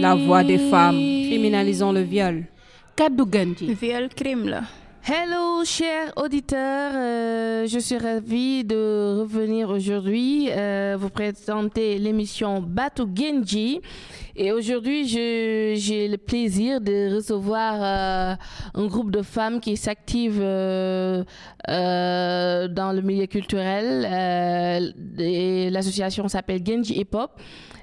La voix des femmes. Criminalisons le viol. Ganji. Viol crime là. Hello, chers auditeurs. Euh, je suis ravie de revenir aujourd'hui euh, vous présenter l'émission Batou Genji. Et aujourd'hui, j'ai le plaisir de recevoir euh, un groupe de femmes qui s'activent euh, euh, dans le milieu culturel. Euh, L'association s'appelle Genji Hip Hop.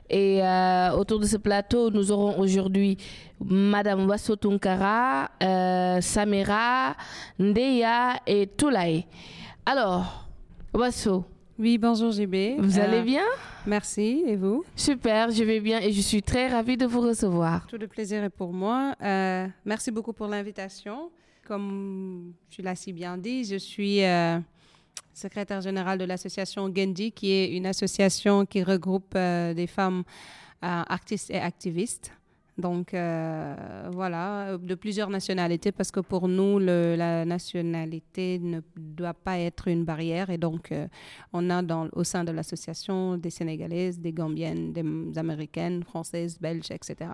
Et euh, autour de ce plateau, nous aurons aujourd'hui Madame Wasso Tunkara, euh, Samira, Ndeya et Toulaye. Alors, Wasso, Oui, bonjour JB. vous Euh, allez bien? Merci, et vous? Super, je vais bien et je suis très ravie de vous recevoir. Tout le plaisir est pour moi. Euh, merci beaucoup pour l'invitation. Comme tu l'as si bien dit, je suis euh, secrétaire générale de l'association Genji, qui est une association qui regroupe euh, des femmes euh, artistes et activistes. Donc euh, voilà, de plusieurs nationalités, parce que pour nous, la nationalité ne doit pas être une barrière. Et donc, on a dans, au sein de l'association des Sénégalaises, des Gambiennes, des Américaines, Françaises, Belges, etc.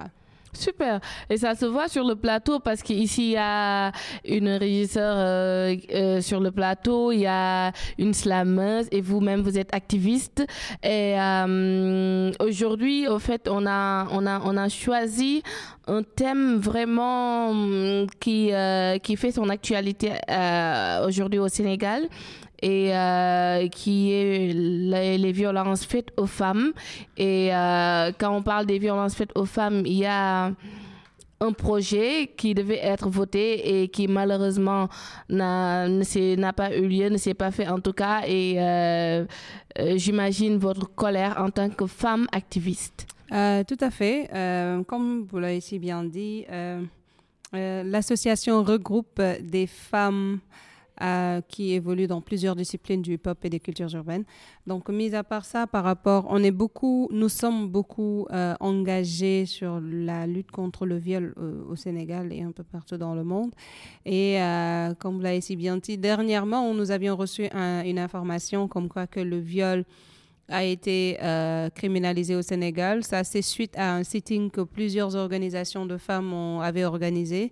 Super. Et ça se voit sur le plateau parce qu'ici, il y a une régisseur euh, euh, sur le plateau, il y a une slameuse et vous-même, vous êtes activiste. Et euh, aujourd'hui, au fait, on a, on, a, on a choisi un thème vraiment hum, qui, euh, qui fait son actualité euh, aujourd'hui au Sénégal et euh, qui est les, violences faites aux femmes. Et euh, quand on parle des violences faites aux femmes, il y a un projet qui devait être voté et qui malheureusement n'a pas eu lieu, ne s'est pas fait en tout cas. Et euh, j'imagine votre colère en tant que femme activiste. Tout à fait. Comme vous l'avez si bien dit, l'association regroupe des femmes euh, qui évoluent dans plusieurs disciplines du hip-hop et des cultures urbaines. Donc, mis à part ça, par rapport, on est beaucoup, nous sommes beaucoup euh, engagés sur la lutte contre le viol euh, au Sénégal et un peu partout dans le monde. Et comme vous l'avez si bien dit, dernièrement, nous avions reçu un- une information comme quoi que le viol a été criminalisé au Sénégal. Ça, c'est suite à un sitting que plusieurs organisations de femmes avaient organisé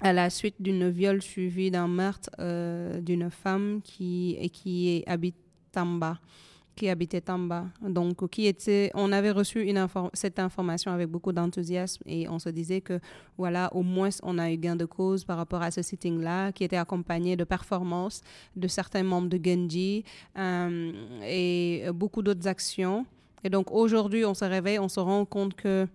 à la suite d'une viol suivi d'un meurtre euh, d'une femme qui, et qui habite Tamba qui habitait Tamba. Donc, qui était, on avait reçu cette information avec beaucoup d'enthousiasme et on se disait que, voilà, au moins, on a eu gain de cause par rapport à ce sitting-là, qui était accompagné de performances de certains membres de Genji euh, et beaucoup d'autres actions. Et donc, aujourd'hui, on se réveille, on se rend compte que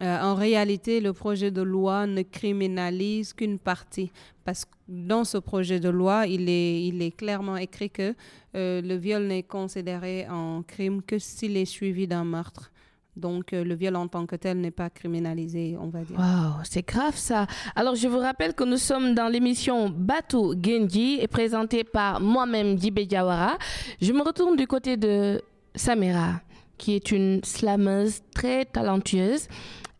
euh, en réalité, le projet de loi ne criminalise qu'une partie. Parce que dans ce projet de loi, il est, clairement écrit que euh, le viol n'est considéré en crime que s'il est suivi d'un meurtre. Donc, euh, le viol en tant que tel n'est pas criminalisé, on va dire. Waouh, c'est grave ça. Alors, je vous rappelle que nous sommes dans l'émission Batou Genji présentée par moi-même, Dibé Diawara. Je me retourne du côté de Samira, qui est une slameuse très talentueuse.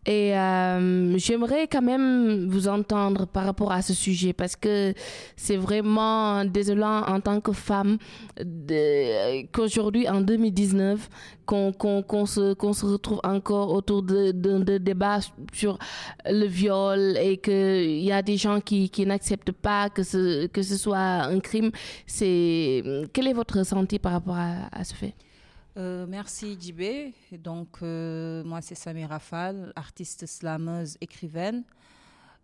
Et euh, j'aimerais quand même vous entendre par rapport à ce sujet parce que c'est vraiment désolant en tant que femme qu'aujourd'hui, en 2019, qu'on se, retrouve encore autour de, de, débats sur le viol et qu'il y a des gens qui, n'acceptent pas que ce, soit un crime. C'est Quel est votre ressenti par rapport à ce fait? Euh, merci Djibé. Donc, euh, moi, c'est Samira Fall, artiste slameuse, écrivaine.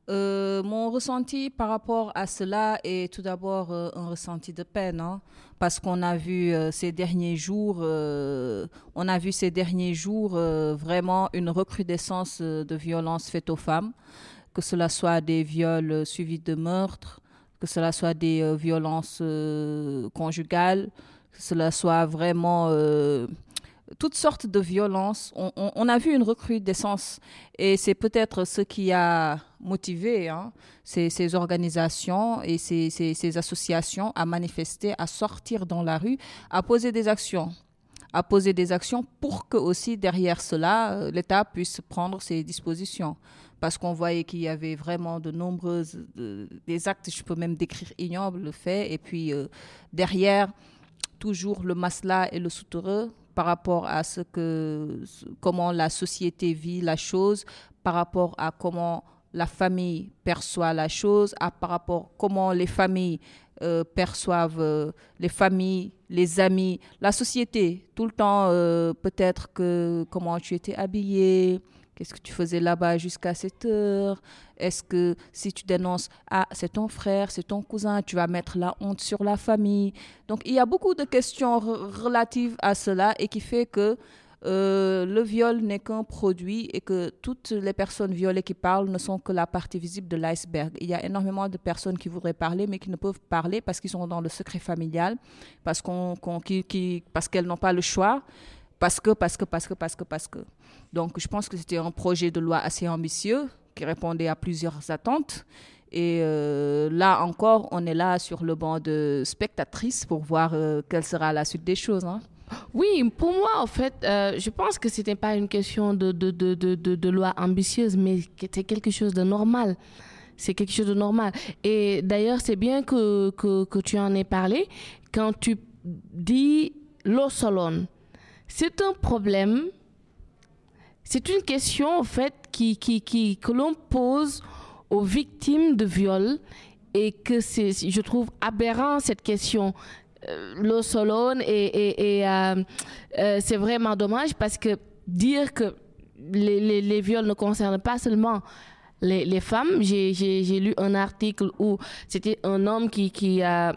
Euh, mon ressenti par rapport à cela est tout d'abord un ressenti de peine, hein, parce qu'on a vu ces derniers jours, on a vu ces derniers jours vraiment une recrudescence de violences faites aux femmes, que cela soit des viols suivis de meurtres, que cela soit des violences conjugales, que cela soit vraiment euh, toutes sortes de violences. On, a vu une recrudescence et c'est peut-être ce qui a motivé hein, ces, organisations et ces associations à manifester, à sortir dans la rue, à poser des actions à poser des actions pour que aussi derrière cela, euh, l'État puisse prendre ses dispositions. Parce qu'on voyait qu'il y avait vraiment de nombreuses, de- des actes, je peux même décrire ignobles, faits, et puis euh, derrière, toujours le masla et le soutereux par rapport à ce que, comment la société vit la chose, par rapport à comment la famille perçoit la chose, à par rapport à comment les familles euh, perçoivent euh, les familles, les amis, la société. Tout le temps, euh, peut-être que comment tu étais habillé, qu'est-ce que tu faisais là-bas jusqu'à cette heure. Est-ce que si tu dénonces, ah, c'est ton frère, c'est ton cousin, tu vas mettre la honte sur la famille? Donc, il y a beaucoup de questions relatives à cela et qui fait que euh, le viol n'est qu'un produit et que toutes les personnes violées qui parlent ne sont que la partie visible de l'iceberg. Il y a énormément de personnes qui voudraient parler mais qui ne peuvent parler parce qu'ils sont dans le secret familial, parce parce qu'elles n'ont pas le choix, parce que, parce que, parce que, parce que, parce que. Donc, je pense que c'était un projet de loi assez ambitieux qui répondait à plusieurs attentes. Et euh, là encore, on est là sur le banc de spectatrices pour voir euh, quelle sera la suite des choses. Hein. Oui, pour moi, en fait, euh, je pense que ce n'était pas une question de, de, de, de, loi ambitieuse, mais c'était quelque chose de normal. C'est quelque chose de normal. Et d'ailleurs, c'est bien que, que, que, tu en aies parlé. Quand tu dis l'eau solone, c'est un problème, c'est une question, en fait, qui, qui, qui, que l'on pose aux victimes de viol et que c'est, je trouve aberrant cette question. Euh, l'eau solone et, et, euh, euh, c'est vraiment dommage parce que dire que les, les, viols ne concernent pas seulement les, les femmes, j'ai lu un article où c'était un homme qui, qui a...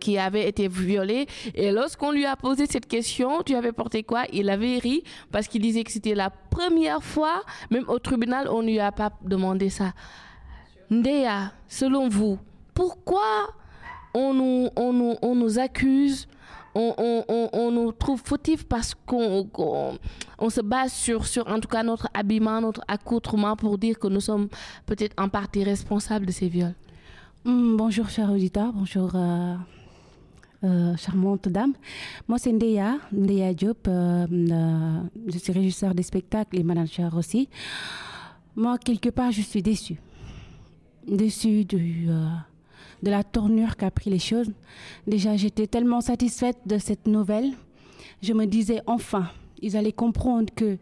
qui avait été violé. Et lorsqu'on lui a posé cette question, tu avais porté quoi? Il avait ri parce qu'il disait que c'était la première fois, même au tribunal, on ne lui a pas demandé ça. Ndea, selon vous, pourquoi on nous, on nous, on nous accuse, on, on, on, nous trouve fautifs parce qu'on on, se base sur, sur, en tout cas, notre habillement, notre accoutrement pour dire que nous sommes peut-être en partie responsables de ces viols? Hmm, bonjour, cher auditeur. Bonjour. Euh, euh, charmante dame. Moi, c'est Ndeya, Ndeya Diop. Euh, je suis régisseur des spectacles et manager aussi. Moi, quelque part, je suis déçue. Déçue de la tournure qu'a pris les choses. Déjà, j'étais tellement satisfaite de cette nouvelle. Je me disais, enfin, ils allaient comprendre que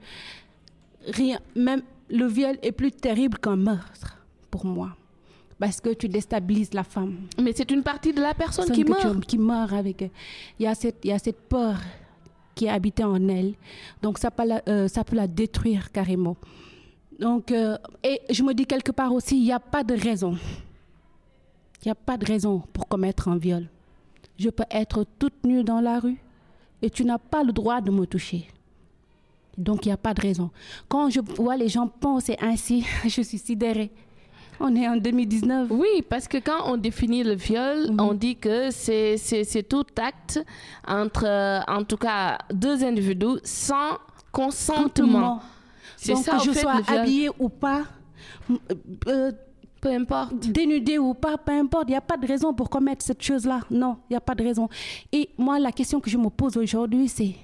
rien, même le viol est plus terrible qu'un meurtre pour moi. Parce que tu déstabilises la femme. Mais c'est une partie de la personne qui meurt. qui meurt avec. Il y, a cette, il y a cette peur qui est habitée en elle. Donc ça peut la, euh, ça peut la détruire carrément. Donc, euh, et je me dis quelque part aussi, il n'y a pas de raison il n'y a pas de raison pour commettre un viol. Je peux être toute nue dans la rue et tu n'as pas le droit de me toucher. Donc il n'y a pas de raison. Quand je vois les gens penser ainsi, je suis sidérée. On est en 2019. Oui, parce que quand on définit le viol, mhm. on dit que c'est tout acte entre, en tout cas, deux individus sans consentement. C'est ça, que je sois habillée ou pas, euh, peu importe. Dénudé ou pas, peu importe. Il n'y a pas de raison pour commettre cette chose-là. Non, il n'y a pas de raison. Et moi, la question que je me pose aujourd'hui, c'est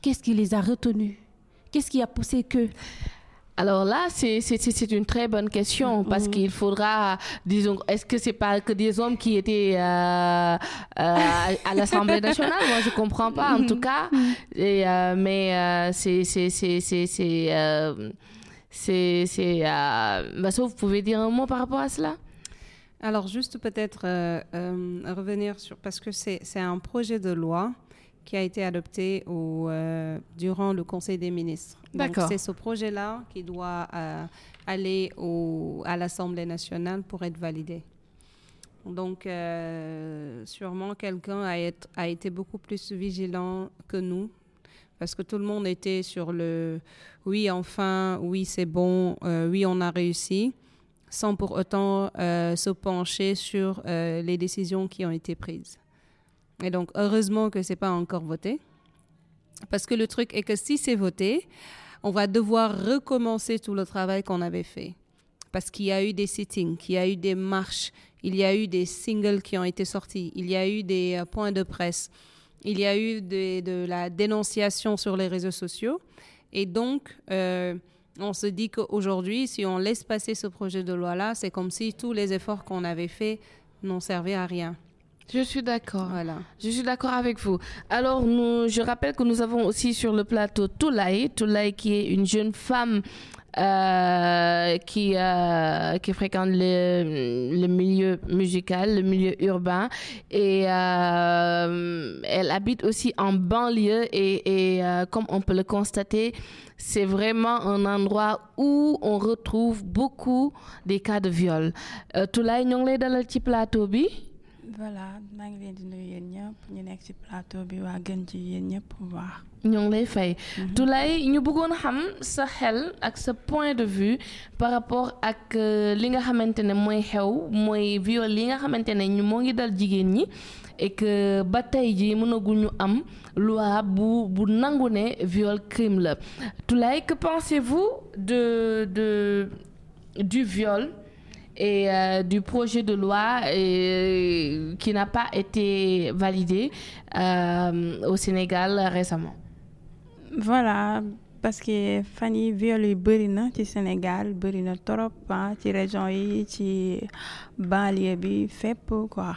qu'est-ce qui les a retenus? Qu'est-ce qui a poussé que alors là, c'est une très bonne question parce mm-hmm. qu'il faudra, disons, est-ce que c'est pas que des hommes qui étaient euh, euh, à l'Assemblée nationale? Moi, je comprends pas, en tout mm-hmm. cas. Et, euh, mais c'est c'est, c'est, euh, vous pouvez dire un mot par rapport à cela? Alors, juste peut-être euh, euh, revenir sur, parce que c'est, c'est un projet de loi qui a été adopté au, durant le Conseil des ministres. D'accord. c'est ce projet-là qui doit aller au, à l'Assemblée nationale pour être validé. Donc, sûrement, quelqu'un a, a, été beaucoup plus vigilant que nous parce que tout le monde était sur le oui, enfin, oui, c'est bon, euh, oui, on a réussi, sans pour autant euh, se pencher sur euh, les décisions qui ont été prises. Et donc, heureusement que ce n'est pas encore voté, parce que le truc est que si c'est voté, on va devoir recommencer tout le travail qu'on avait fait. Parce qu'il y a eu des sittings, il y a eu des marches, il y a eu des singles qui ont été sortis, il y a eu des points de presse. Il y a eu de, la dénonciation sur les réseaux sociaux. Et donc, euh, on se dit qu'aujourd'hui, si on laisse passer ce projet de loi-là, c'est comme si tous les efforts qu'on avait faits n'ont servi à rien. Je suis d'accord. Voilà. Je suis d'accord avec vous. Alors, nous, je rappelle que nous avons aussi sur le plateau Toulaï, Toulaï qui est une jeune femme euh, qui, euh, qui fréquente le, le, milieu musical, le milieu urbain. Et euh, elle habite aussi en banlieue et, et comme on peut le constater, c'est vraiment un endroit où on retrouve beaucoup des cas de viol. Toulaye, ñoo ngi lay dalal ci plateau. Voilà maa ngi leen di nuyu yéen ñëpp ñu nekk ci plateau bi waa gën ci yéen ñëpp bu baax. ñoo ngi lay fay. Toulaye ñu bëggoon xam sa xel ak sa point de vue par rapport ak li nga xamante ne mooy xew mooy viol li nga xamante ne ñu moo ngi dal jigéen ñi et que ba tey mënaguñu am loi bu bu nangu ne viol crime la que pensez-vous de de du viol et euh, du projet de loi euh, qui n'a pas été validé euh, au Sénégal récemment. voilà parce que fan yi viol yi bëri Sénégal bëri na ci région banlieue quoi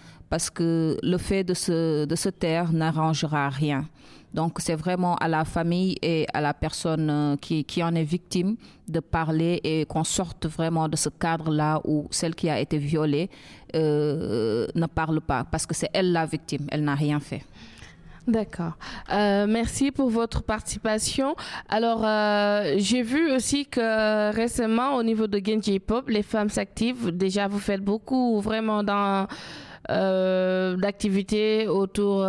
parce que le fait de se, de se taire n'arrangera rien. Donc c'est vraiment à la famille et à la personne qui, qui en est victime de parler et qu'on sorte vraiment de ce cadre-là où celle qui a été violée euh, ne parle pas parce que c'est elle la victime, elle n'a rien fait. D'accord. Euh, merci pour votre participation. Alors, euh, j'ai vu aussi que récemment, au niveau de Genji Pop, les femmes s'activent. Déjà, vous faites beaucoup vraiment dans euh, d'activités autour.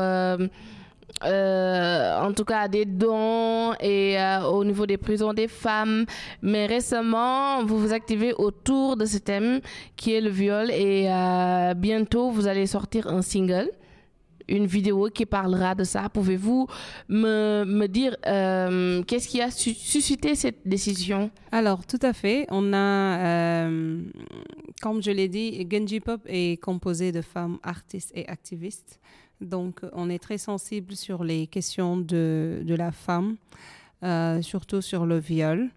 Euh, en tout cas des dons et euh, au niveau des prisons des femmes. Mais récemment, vous vous activez autour de ce thème qui est le viol et euh, bientôt vous allez sortir un single. Une vidéo qui parlera de ça. Pouvez-vous me, me dire qu'est-ce qui a su suscité cette décision? Alors, tout à fait. On a, comme je l'ai dit, Genji Pop est composé de femmes artistes et activistes. Donc, on est très sensible sur les questions de, de la femme, euh, surtout sur le viol.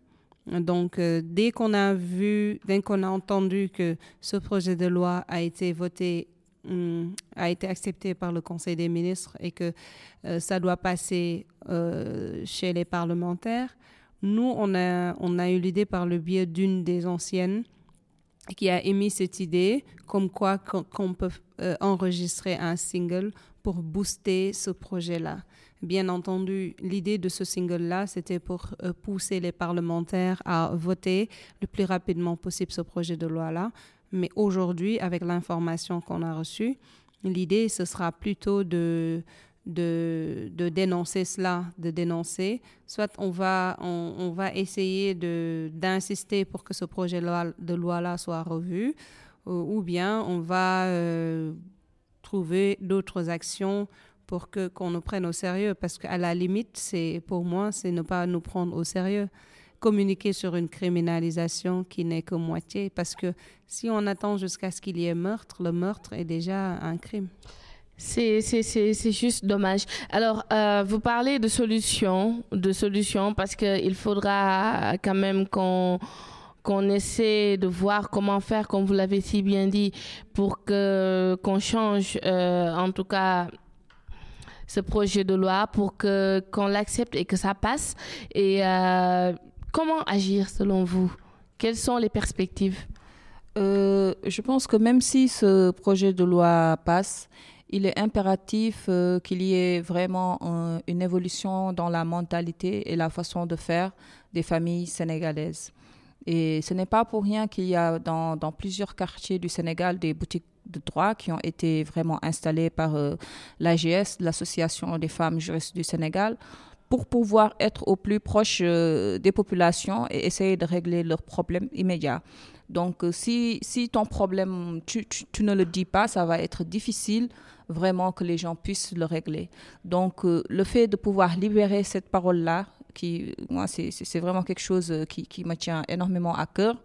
Donc, euh, dès qu'on a vu, dès qu'on a entendu que ce projet de loi a été voté, hum, a été accepté par le Conseil des ministres et que euh, ça doit passer chez les parlementaires, nous, on a, on a eu l'idée par le biais d'une des anciennes qui a émis cette idée comme quoi qu'on peut enregistrer un single pour booster ce projet-là. Bien entendu, l'idée de ce single-là, c'était pour euh, pousser les parlementaires à voter le plus rapidement possible ce projet de loi-là. Mais aujourd'hui, avec l'information qu'on a reçue, l'idée, ce sera plutôt de, de, de, dénoncer cela, de dénoncer. Soit on va, on, on va essayer d'insister pour que ce projet de loi-là soit revu, ou, ou, bien on va... Euh, trouver d'autres actions pour qu'on nous prenne au sérieux. Parce qu'à la limite c'est pour moi c'est ne pas nous prendre au sérieux. Communiquer sur une criminalisation qui n'est que moitié. Parce que si on attend jusqu'à ce qu'il y ait meurtre le meurtre est déjà un crime c'est juste dommage. Alors, euh, vous parlez de solutions, de solutions, parce qu'il faudra quand même qu'on essaie de voir comment faire, comme vous l'avez si bien dit, pour que qu'on change, euh, en tout cas, ce projet de loi, pour qu'on l'accepte et que ça passe. Et euh, comment agir selon vous? Quelles sont les perspectives? Je pense que même si ce projet de loi passe, il est impératif euh, qu'il y ait vraiment un, une évolution dans la mentalité et la façon de faire des familles sénégalaises. Et ce n'est pas pour rien qu'il y a dans, dans, plusieurs quartiers du Sénégal des boutiques de droit qui ont été vraiment installées par euh, l'AGS, l'Association des femmes juristes du Sénégal, pour pouvoir être au plus proche euh, des populations et essayer de régler leurs problèmes immédiats. Donc, euh, si, si ton problème, tu, tu, ne le dis pas, ça va être difficile vraiment que les gens puissent le régler. Donc, euh, le fait de pouvoir libérer cette parole-là, qui, moi, c'est vraiment quelque chose qui, qui, me tient énormément à cœur,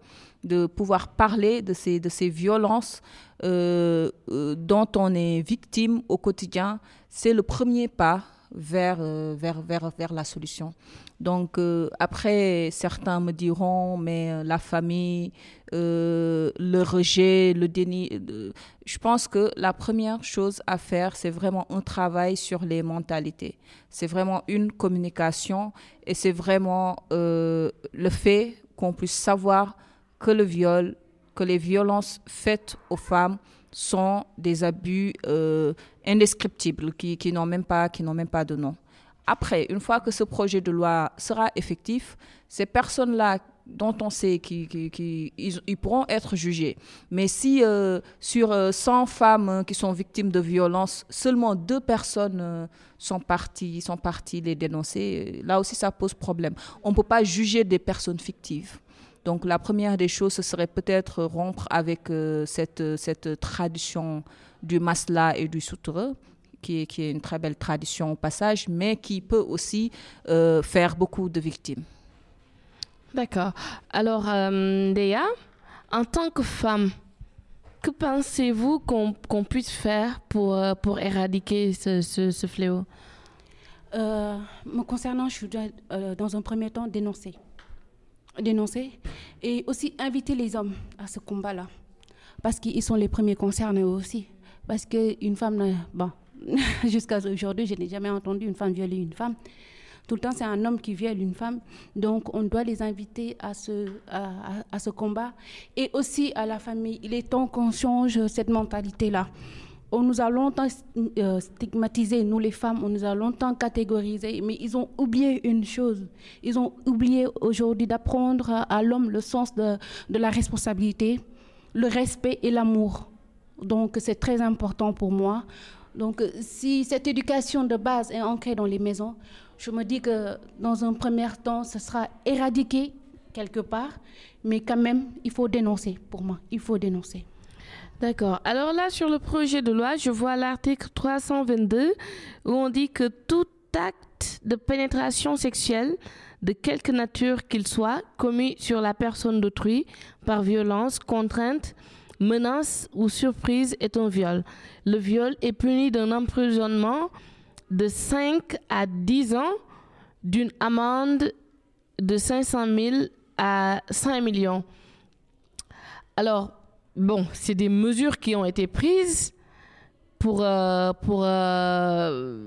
de pouvoir parler de ces, de ces violences dont on est victime au quotidien, c'est le premier pas vers, euh, vers, vers, vers la solution. Donc euh, après, certains me diront, mais euh, la famille, le rejet, le déni, je pense que la première chose à faire, c'est vraiment un travail sur les mentalités. C'est vraiment une communication et c'est vraiment le fait qu'on puisse savoir que le viol, que les violences faites aux femmes sont des abus indescriptibles qui, qui n'ont même pas qui même pas de nom. Après, une fois que ce projet de loi sera effectif, ces personnes-là dont on sait qu'ils ils, pourront être jugés. Mais si euh, sur 100 euh, femmes qui sont victimes de violences, seulement deux personnes sont parties, sont parties les dénoncer, là aussi ça pose problème. On ne peut pas juger des personnes fictives. Donc la première des choses, ce serait peut-être rompre avec euh, cette, cette tradition du masla et du soutre, qui est, qui est une très belle tradition au passage, mais qui peut aussi euh, faire beaucoup de victimes. D'accord. Alors, euh, Déa, en tant que femme, que pensez-vous qu'on puisse faire pour, euh, pour éradiquer ce, ce, ce fléau? Me concernant, je dois, dans un premier temps, dénoncer dénoncer et aussi inviter les hommes à ce combat-là. Parce qu'ils sont les premiers concernés aussi. Parce qu'une femme, bon, jusqu'à aujourd'hui, je n'ai jamais entendu une femme violer une femme. Tout le temps, c'est un homme qui viole une femme. Donc, on doit les inviter à ce, combat. Et aussi à la famille. Il est temps qu'on change cette mentalité-là on nous a longtemps euh, stigmatisé, nous les femmes, on nous a longtemps catégorisé, mais ils ont oublié une chose. Ils ont oublié aujourd'hui d'apprendre à l'homme le sens de, la responsabilité, le respect et l'amour. Donc c'est très important pour moi. Donc si cette éducation de base est ancrée dans les maisons, je me dis que dans un premier temps, ce sera éradiqué quelque part, mais quand même, il faut dénoncer pour moi, il faut dénoncer. D'accord. Alors là, sur le projet de loi, je vois l'article 322 où on dit que tout acte de pénétration sexuelle de quelque nature qu'il soit commis sur la personne d'autrui par violence, contrainte, menace ou surprise est un viol. Le viol est puni d'un emprisonnement de 5 à 10 ans, d'une amende de 500 000 à 5 millions. Alors, bon, c'est des mesures qui ont été prises pour, euh, pour euh,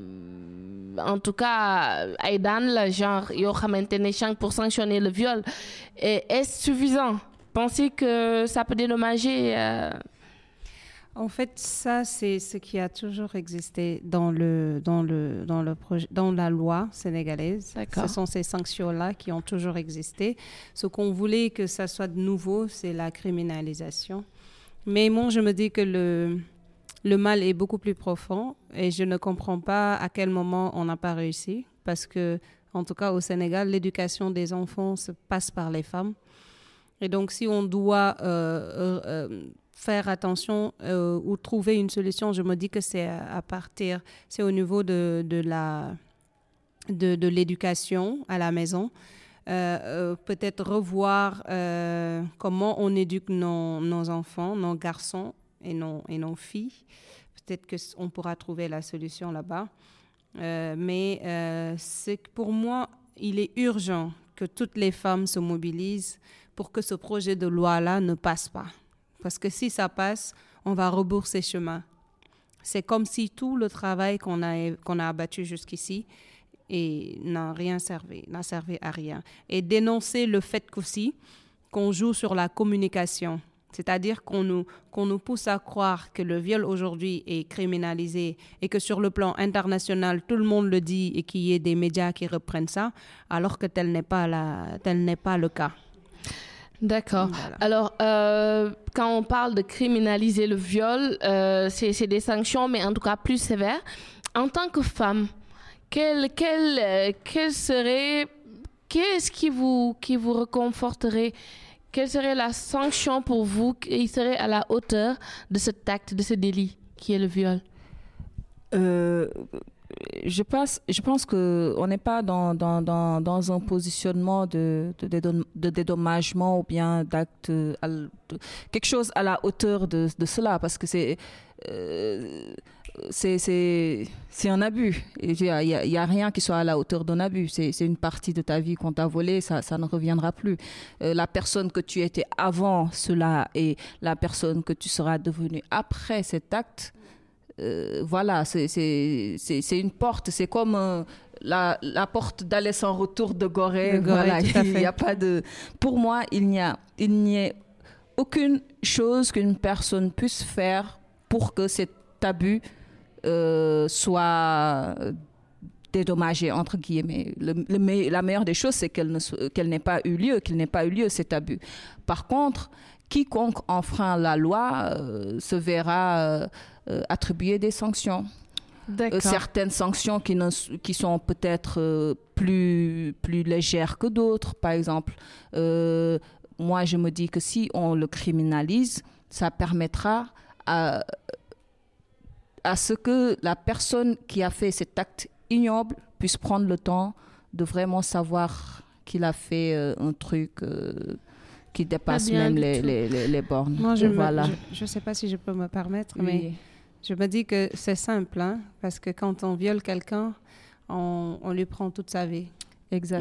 en tout cas, Aidan, le genre, pour sanctionner le viol. Est-ce suffisant? Pensez que ça peut dédommager euh? En fait, ça, c'est ce qui a toujours existé dans, le, dans, le, dans, le projet, dans la loi sénégalaise. Ce sont ces sanctions-là qui ont toujours existé. Ce qu'on voulait que ça soit de nouveau, c'est la criminalisation. Mais moi, je me dis que le, le mal est beaucoup plus profond et je ne comprends pas à quel moment on n'a pas réussi parce que, en tout cas au Sénégal, l'éducation des enfants se passe par les femmes. Et donc, si on doit euh, euh, faire attention euh, ou trouver une solution, je me dis que c'est à, partir, c'est au niveau de, de la de, de l'éducation à la maison. Peut-être revoir comment on éduque nos, nos, enfants, nos garçons et nos, et nos filles. Peut-être qu'on pourra trouver la solution là-bas. mais c'est pour moi, il est urgent que toutes les femmes se mobilisent pour que ce projet de loi-là ne passe pas. Parce que si ça passe, on va rebourser chemin. C'est comme si tout le travail qu'on a, qu'on a abattu jusqu'ici et n'a rien servi, n'a servi à rien. Et dénoncer le fait qu'aussi qu'on joue sur la communication, c'est-à-dire qu'on nous, qu'on nous pousse à croire que le viol aujourd'hui est criminalisé et que sur le plan international, tout le monde le dit et qu'il y ait des médias qui reprennent ça, alors que tel n'est pas, la, tel n'est pas le cas. D'accord. Alors, euh, quand on parle de criminaliser le viol, euh, c'est, des sanctions, mais en tout cas plus sévères. En tant que femme, quel, quel, euh, quel serait, qu'est-ce qui vous, qui vous réconforterait? Quelle serait la sanction pour vous qui serait à la hauteur de cet acte, de ce délit qui est le viol? Euh, je pense, je pense qu'on n'est pas dans, dans, dans, un positionnement de, de, dédommagement ou bien d'acte, quelque chose à la hauteur de, cela, parce que c'est euh, c'est un abus. Il n'y a, y a, rien qui soit à la hauteur d'un abus. C'est une partie de ta vie qu'on t'a volé, ça, ça ne reviendra plus. Euh, la personne que tu étais avant cela et la personne que tu seras devenue après cet acte, euh, voilà, c'est une porte. C'est comme euh, la, la, porte d'aller sans retour de Gorée. Voilà, il n'y a pas de. Pour moi, il n'y a, il n'y a aucune chose qu'une personne puisse faire pour que cet abus euh, soit dédommagé entre guillemets. Le, la meilleure des choses, c'est qu'elle qu'elle n'ait pas eu lieu, qu'il n'ait pas eu lieu cet abus. Par contre, quiconque enfreint la loi euh, se verra euh, attribuer des sanctions. certaines sanctions qui, ne, qui sont peut-être plus, plus légères que d'autres. Par exemple, moi, je me dis que si on le criminalise, ça permettra à à ce que la personne qui a fait cet acte ignoble puisse prendre le temps de vraiment savoir qu'il a fait euh, un truc euh, qui dépasse même les, les, les, bornes. Moi, je ne sais pas si je peux me permettre, mais je me dis que c'est simple, hein, parce que quand on viole quelqu'un, on, on lui prend toute sa vie.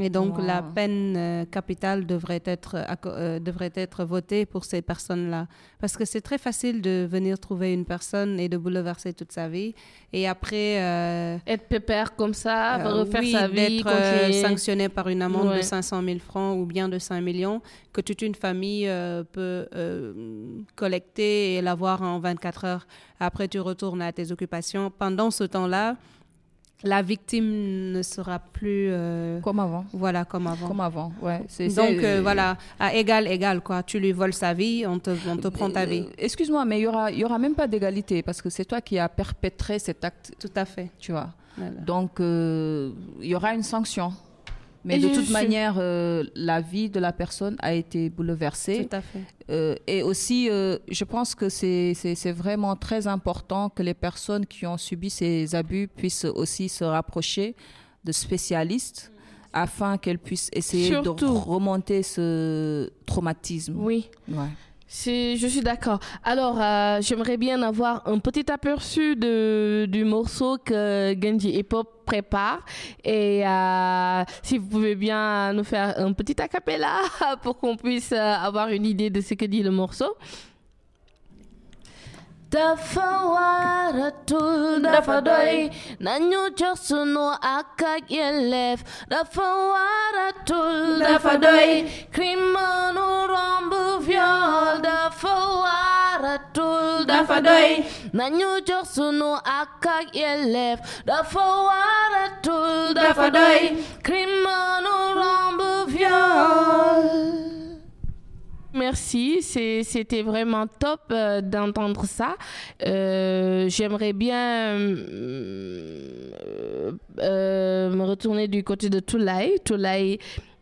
Et donc la peine euh, capitale devrait être, euh, devrait être votée pour ces personnes-là. Parce que c'est très facile de venir trouver une personne et de bouleverser toute sa vie. Et après... Euh, être pépère comme ça, refaire sa vie. d'être sanctionné par une amende de 500 000 francs ou bien de 5 millions que toute une famille peut collecter et l'avoir en 24 heures. Après, tu retournes à tes occupations. Pendant ce temps-là, la victime ne sera plus euh, comme avant. Voilà, comme avant. Comme avant, ouais. Donc euh, voilà, à égal égal quoi. Tu lui voles sa vie, on te, on te prend ta vie. Euh, excuse-moi, mais il y aura, il y aura même pas d'égalité parce que c'est toi qui as perpétré cet acte. Tout à fait. Tu vois. Donc il y aura une sanction. Mais de toute manière, euh, la vie de la personne a été bouleversée. Tout à fait. Euh, et aussi, euh, je pense que c'est vraiment très important que les personnes qui ont subi ces abus puissent aussi se rapprocher de spécialistes afin qu'elles puissent essayer de remonter ce traumatisme. Oui. Ouais je suis d'accord. Alors, euh, j'aimerais bien avoir un petit aperçu du morceau que Genji Hip Hop prépare. Et euh, si vous pouvez bien nous faire un petit acapella pour qu'on puisse euh, avoir une idée de ce que dit le morceau. Dafa doy nañu jox sunu ak ak yelleef dafa waratul dafa doy crime mënu romb viol Merci, c'était vraiment top euh, d'entendre ça. Euh, j'aimerais bien euh, me retourner du côté de Toulay. Toulay,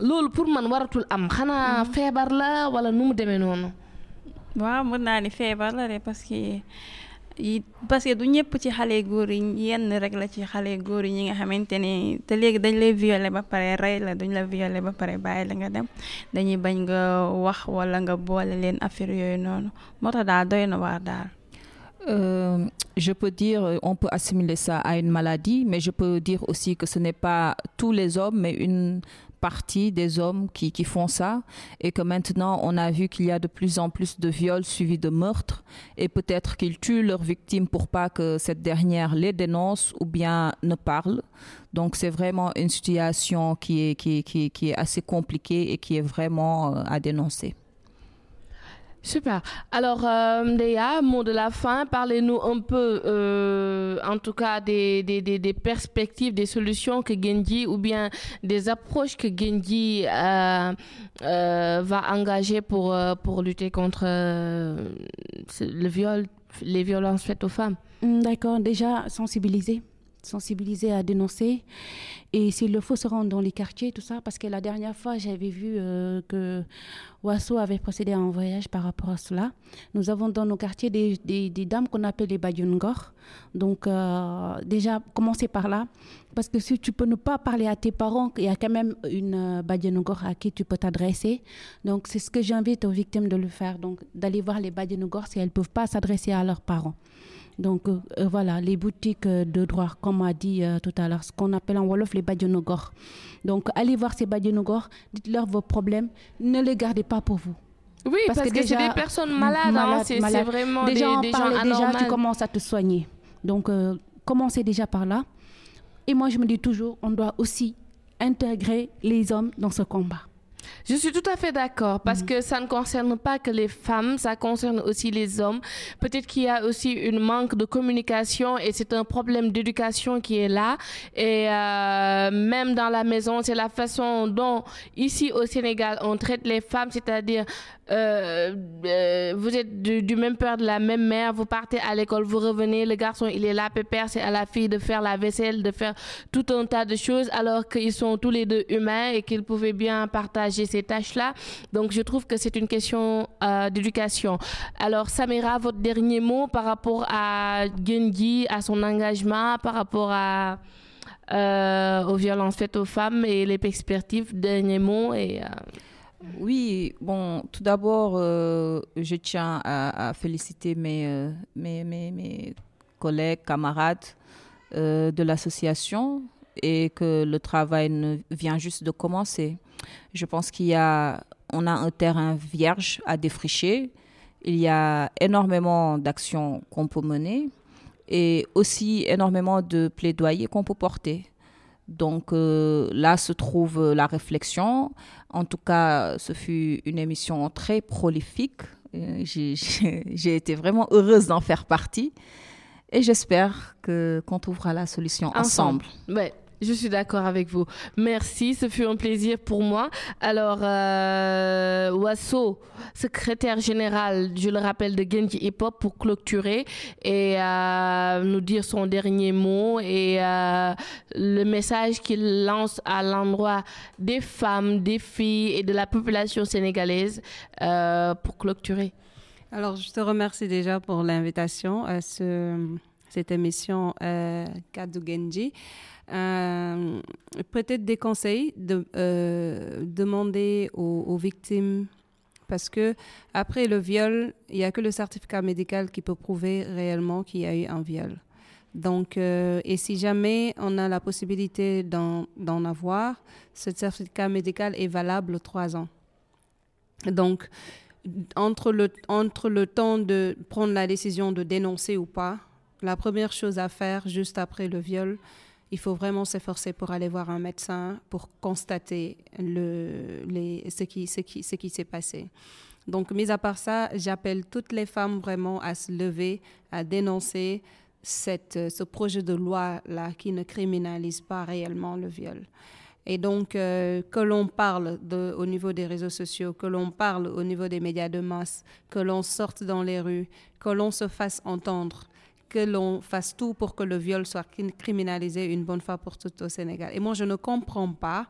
loolu pour man waratul am xanaa feebar la wala nu mu demee noonu? waaw mën naa ni feebar la de parce que. parce que du ñëpp ci xale góor yi yenn rek la ci xale góor yi ñi nga xamante ne te léegi dañ lay violer ba pare rey la duñ la violer ba pare bàyyi la nga dem dañuy bañ nga wax wala nga boole leen affaire yooyu noonu moo tax daal doy na waar daal. Euh, je peux dire, on peut assimiler ça à une maladie, mais je peux dire aussi que ce n'est pas tous les hommes, mais une partie des hommes qui, font ça et que maintenant on a vu qu'il y a de plus en plus de viols suivis de meurtres et peut-être qu'ils tuent leurs victimes pour pas que cette dernière les dénonce ou bien ne parle. Donc c'est vraiment une situation qui est assez compliquée et qui est vraiment euh, à dénoncer. Super. Alors, euh, mot de la fin, parlez-nous un peu, euh, en tout cas, des, perspectives, des solutions que Genji ou bien des approches que Genji euh, euh, va engager pour, pour lutter contre le viol, les violences faites aux femmes. Mm, d'accord, déjà sensibiliser sensibiliser à dénoncer et s'il le faut se rendre dans les quartiers, tout ça, parce que la dernière fois j'avais vu euh, que Wasso avait procédé à un voyage par rapport à cela. Nous avons dans nos quartiers des, des, dames qu'on appelle les Bayungor. Donc euh, déjà, commencer par là, parce que si tu peux ne pas parler à tes parents, il y a quand même une euh, à qui tu peux t'adresser. Donc c'est ce que j'invite aux victimes de le faire, donc d'aller voir les Bayungor si elles ne peuvent pas s'adresser à leurs parents. Donc euh, euh, voilà, les boutiques euh, de droit, comme a dit tout à l'heure, ce qu'on appelle en Wolof les Badjonogor. Donc allez voir ces Badjonogor, dites-leur vos problèmes, ne les gardez pas pour vous. Oui, parce, que, c'est des personnes malades, hein, c'est vraiment déjà, des, des gens Déjà, tu commences à te soigner. Donc commencez déjà par là. Et moi, je me dis toujours, on doit aussi intégrer les hommes dans ce combat. Je suis tout à fait d'accord parce mhm. que ça ne concerne pas que les femmes, ça concerne aussi les hommes. Peut-être qu'il y a aussi une manque de communication et c'est un problème d'éducation qui est là. Et euh, même dans la maison, c'est la façon dont ici au Sénégal on traite les femmes, c'est-à-dire euh, euh, vous êtes du, même père, de la même mère, vous partez à l'école, vous revenez, le garçon il est là, pépère, c'est à la fille de faire la vaisselle, de faire tout un tas de choses alors qu'ils sont tous les deux humains et qu'ils pouvaient bien partager ces tâches-là. Donc je trouve que c'est une question euh, d'éducation. Alors Samira, votre dernier mot par rapport à Genji, à son engagement, par rapport aux violences faites aux femmes et les perspectives, dernier mot et oui, bon, tout d'abord, euh, je tiens à, féliciter euh, mes, mes, mes, collègues, camarades euh, de l'association et que le travail ne vient juste de commencer. Je pense qu'il y a, on a un terrain vierge à défricher. Il y a énormément d'actions qu'on peut mener et aussi énormément de plaidoyers qu'on peut porter. Donc là se trouve la réflexion. En tout cas, ce fut une émission très prolifique. Euh, j'ai été vraiment heureuse d'en faire partie. Et j'espère qu'on trouvera la solution ensemble. ensemble. Je suis d'accord avec vous. Merci, ce fut un plaisir pour moi. Alors, euh, Wasso, secrétaire général, je le rappelle, de Genji Hip Hop pour clôturer et euh, nous dire son dernier mot et euh, le message qu'il lance à l'endroit des femmes, des filles et de la population sénégalaise euh, pour clôturer. Alors, je te remercie déjà pour l'invitation à ce, cette émission euh, Kadu Genji. Euh, peut-être des conseils, euh, demander aux, victimes, parce que après le viol, il n'y a que le certificat médical qui peut prouver réellement qu'il y a eu un viol. Donc, euh, et si jamais on a la possibilité d'en avoir, ce certificat médical est valable trois ans. Donc, entre le, entre le temps de prendre la décision de dénoncer ou pas, la première chose à faire juste après le viol, il faut vraiment s'efforcer pour aller voir un médecin pour constater ce qui, s'est passé. Donc, mis à part ça, j'appelle toutes les femmes vraiment à se lever, à dénoncer ce projet de loi-là qui ne criminalise pas réellement le viol. Et donc, euh, que l'on parle au niveau des réseaux sociaux, que l'on parle au niveau des médias de masse, que l'on sorte dans les rues, que l'on se fasse entendre que l'on fasse tout pour que le viol soit criminalisé une bonne fois pour toutes au Sénégal. Et moi, je ne comprends pas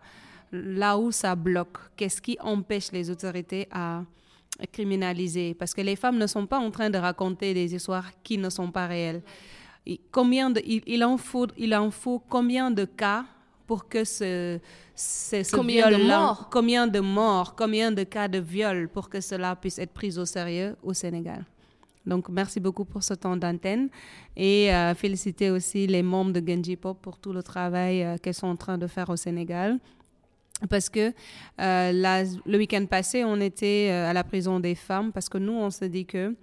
là où ça bloque. Qu'est-ce qui empêche les autorités à criminaliser? Parce que les femmes ne sont pas en train de raconter des histoires qui ne sont pas réelles. combien de, il, en faut, il en faut combien de cas pour que ce, ce, combien de morts? combien de morts, combien de cas de viol pour que cela puisse être pris au sérieux au Sénégal? Donc, merci beaucoup pour ce temps d'antenne et euh, féliciter aussi les membres de Genji Pop pour tout le travail euh, qu'elles sont en train de faire au Sénégal. Parce que euh, le week-end passé, on était euh, à la prison des femmes parce que nous, on se dit que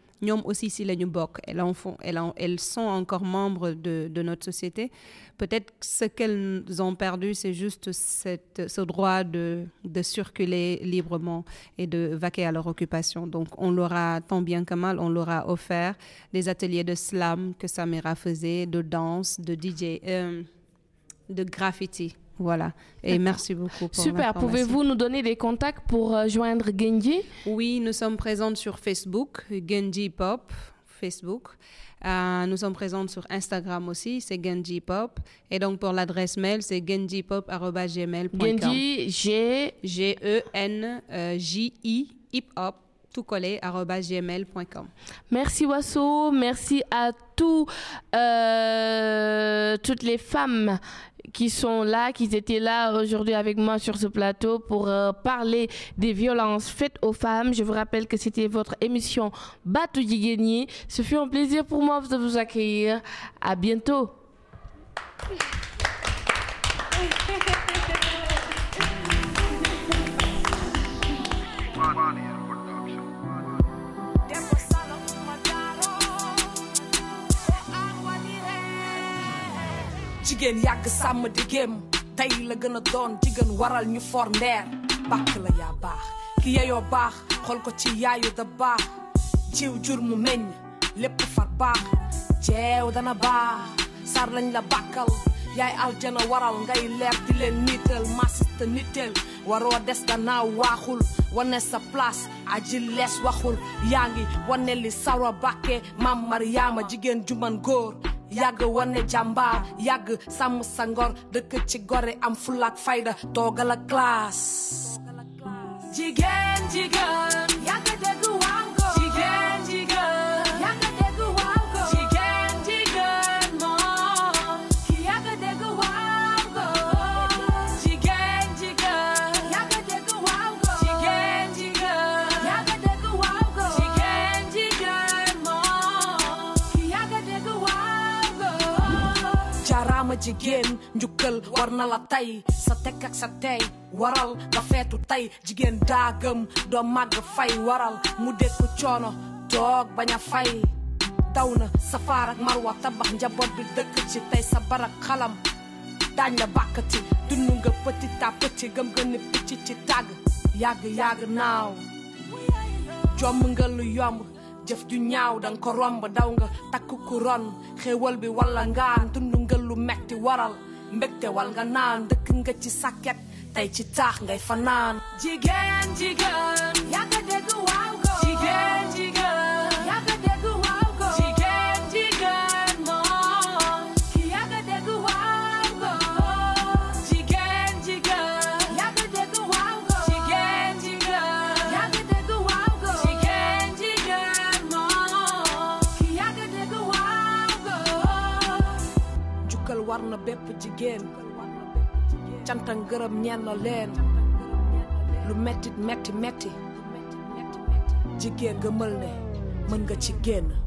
aussi si la ñu elles, en font- elles, elles sont encore membres de, de notre société. Peut-être ce qu'elles ont perdu, c'est juste cette, ce droit de, de circuler librement et de vaquer à leur occupation. Donc, on leur a, tant bien que mal, on leur a offert des ateliers de slam que Samira faisait, de danse, de DJ, euh, de graffiti. Voilà. Et merci beaucoup pour Super. Pouvez-vous nous donner des contacts pour euh, joindre Genji? Oui, nous sommes présentes sur Facebook, Genji Pop, Facebook. Euh, nous sommes présentes sur Instagram aussi, c'est Genji Pop. Et donc pour l'adresse mail, c'est genjipop.gmail.com. Genji, G. G-E-N-J-I, hip hop, tout collé, gmail.com. Merci Wasso, merci à tous, euh, toutes les femmes qui sont là, qui étaient là aujourd'hui avec moi sur ce plateau pour euh, parler des violences faites aux femmes. Je vous rappelle que c'était votre émission Batou Jigeni. Ce fut un plaisir pour moi de vous accueillir. À bientôt. Jigéen yàgg sàmm di gém tey la a doon waral ñu for ndeer bàkk la yaa baax ki yeyoo baax xool ko ci yaayu da baax jiw jur mu meññ lépp far baax jeew dana baax sar lañ la bàkkal yaay aljana waral ngay leer di leen niital masista nitteel waroo des gannaaw waaxul wane sa place aji lees waxul yaa ngi wane li sawa bàkke maam mariyaama jigéen juman góor yàgg wane jàmbaar yàgg sàmm sa ngor dëkk ci gore am fulaak fayda toogal a classe jigéen jigéen njukkal war na la tey sa tekk ak sa tey waral nga feetu tey jigéen daagam doo màgg fay waral mu dékku coono toog bañ a fay daw na safaar ak marwa tabax njaboot bi dëkk ci tey sa barak xalam daañ la bàkkati dund nga petit à petit gëm nga ni picc ci tàgg yàgg yàgg naaw jomb nga lu yomb jëf ju ñaaw danga ko romb daw nga takk ku ron xéewal bi walla ngaan dund nga lu metti waral mbégte wal nga naan dëkk nga ci sàkket tey ci taax ngay fanaan. Jigéen jigéen dégg waaw ko jigéen bépp jigéen. Ñeen na leen. Lu metti metti metti. Jigéen nga mël ne mën nga ci génn.